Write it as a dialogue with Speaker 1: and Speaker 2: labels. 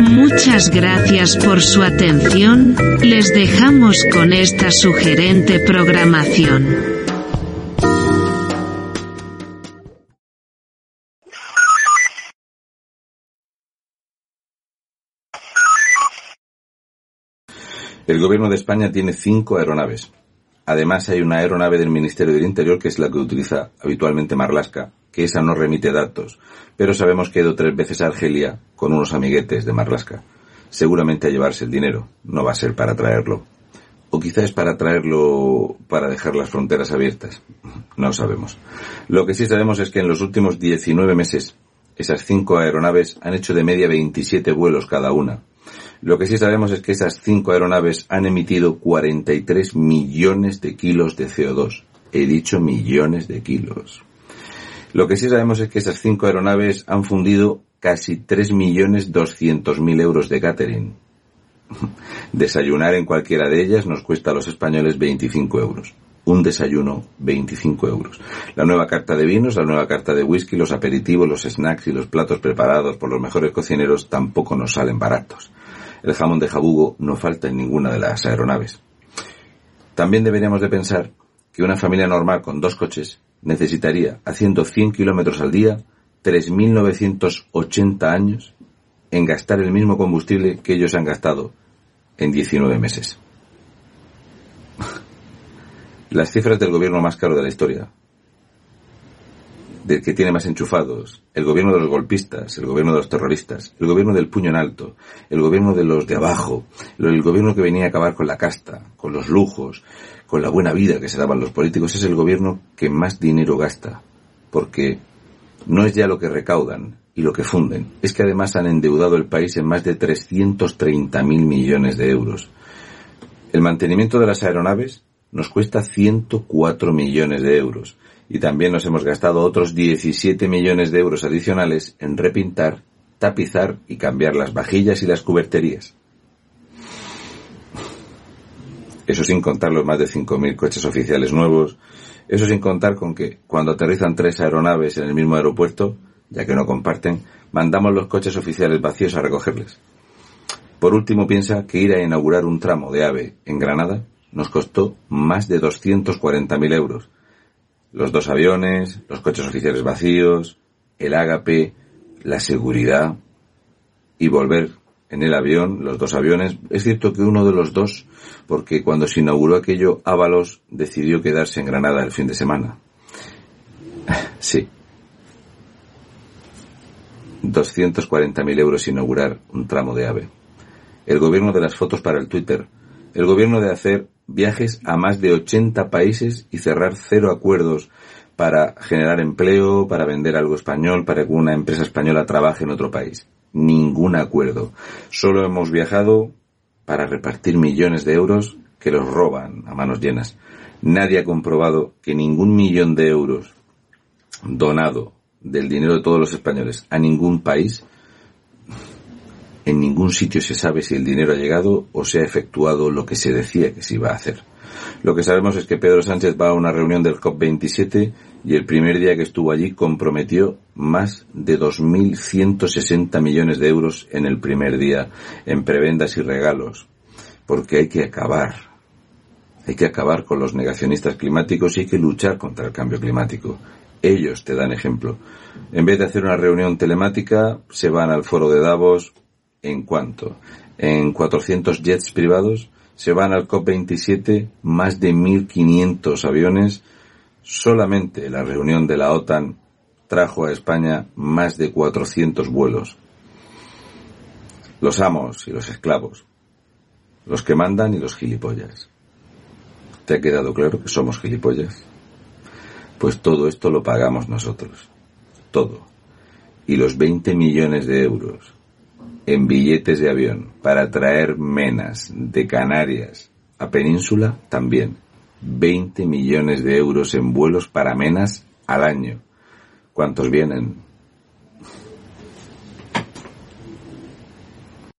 Speaker 1: Muchas gracias por su atención, les dejamos con esta sugerente programación.
Speaker 2: El gobierno de España tiene cinco aeronaves. Además hay una aeronave del Ministerio del Interior que es la que utiliza habitualmente Marlasca, que esa no remite datos, pero sabemos que ha ido tres veces a Argelia con unos amiguetes de Marlasca. Seguramente a llevarse el dinero, no va a ser para traerlo. O quizás es para traerlo para dejar las fronteras abiertas. No sabemos. Lo que sí sabemos es que en los últimos 19 meses esas cinco aeronaves han hecho de media 27 vuelos cada una. Lo que sí sabemos es que esas cinco aeronaves han emitido 43 millones de kilos de CO2. He dicho millones de kilos. Lo que sí sabemos es que esas cinco aeronaves han fundido casi 3.200.000 euros de catering. Desayunar en cualquiera de ellas nos cuesta a los españoles 25 euros. Un desayuno, 25 euros. La nueva carta de vinos, la nueva carta de whisky, los aperitivos, los snacks y los platos preparados por los mejores cocineros tampoco nos salen baratos. El jamón de jabugo no falta en ninguna de las aeronaves. También deberíamos de pensar que una familia normal con dos coches necesitaría, haciendo 100 kilómetros al día, 3.980 años en gastar el mismo combustible que ellos han gastado en 19 meses. Las cifras del gobierno más caro de la historia, del que tiene más enchufados, el gobierno de los golpistas, el gobierno de los terroristas, el gobierno del puño en alto, el gobierno de los de abajo, el gobierno que venía a acabar con la casta, con los lujos, con la buena vida que se daban los políticos, es el gobierno que más dinero gasta. Porque no es ya lo que recaudan y lo que funden, es que además han endeudado el país en más de 330.000 millones de euros. El mantenimiento de las aeronaves nos cuesta 104 millones de euros y también nos hemos gastado otros 17 millones de euros adicionales en repintar, tapizar y cambiar las vajillas y las cuberterías. Eso sin contar los más de 5.000 coches oficiales nuevos. Eso sin contar con que cuando aterrizan tres aeronaves en el mismo aeropuerto, ya que no comparten, mandamos los coches oficiales vacíos a recogerles. Por último, piensa que ir a inaugurar un tramo de AVE en Granada nos costó más de 240.000 euros. Los dos aviones, los coches oficiales vacíos, el ágape, la seguridad y volver en el avión, los dos aviones. Es cierto que uno de los dos, porque cuando se inauguró aquello, Ábalos decidió quedarse en Granada el fin de semana. Sí. 240.000 euros inaugurar un tramo de AVE. El gobierno de las fotos para el Twitter. El gobierno de hacer viajes a más de 80 países y cerrar cero acuerdos para generar empleo, para vender algo español, para que una empresa española trabaje en otro país ningún acuerdo. Solo hemos viajado para repartir millones de euros que los roban a manos llenas. Nadie ha comprobado que ningún millón de euros donado del dinero de todos los españoles a ningún país, ningún sitio se sabe si el dinero ha llegado o se ha efectuado lo que se decía que se iba a hacer. Lo que sabemos es que Pedro Sánchez va a una reunión del COP27 y el primer día que estuvo allí comprometió más de 2.160 millones de euros en el primer día en prebendas y regalos. Porque hay que acabar. Hay que acabar con los negacionistas climáticos y hay que luchar contra el cambio climático. Ellos te dan ejemplo. En vez de hacer una reunión telemática, se van al foro de Davos. ¿En cuanto En 400 jets privados. Se van al COP27 más de 1.500 aviones Solamente la reunión de la OTAN trajo a España más de 400 vuelos. Los amos y los esclavos. Los que mandan y los gilipollas. ¿Te ha quedado claro que somos gilipollas? Pues todo esto lo pagamos nosotros. Todo. Y los 20 millones de euros en billetes de avión para traer menas de Canarias a Península también. 20 millones de euros en vuelos para menas al año. ¿Cuántos vienen?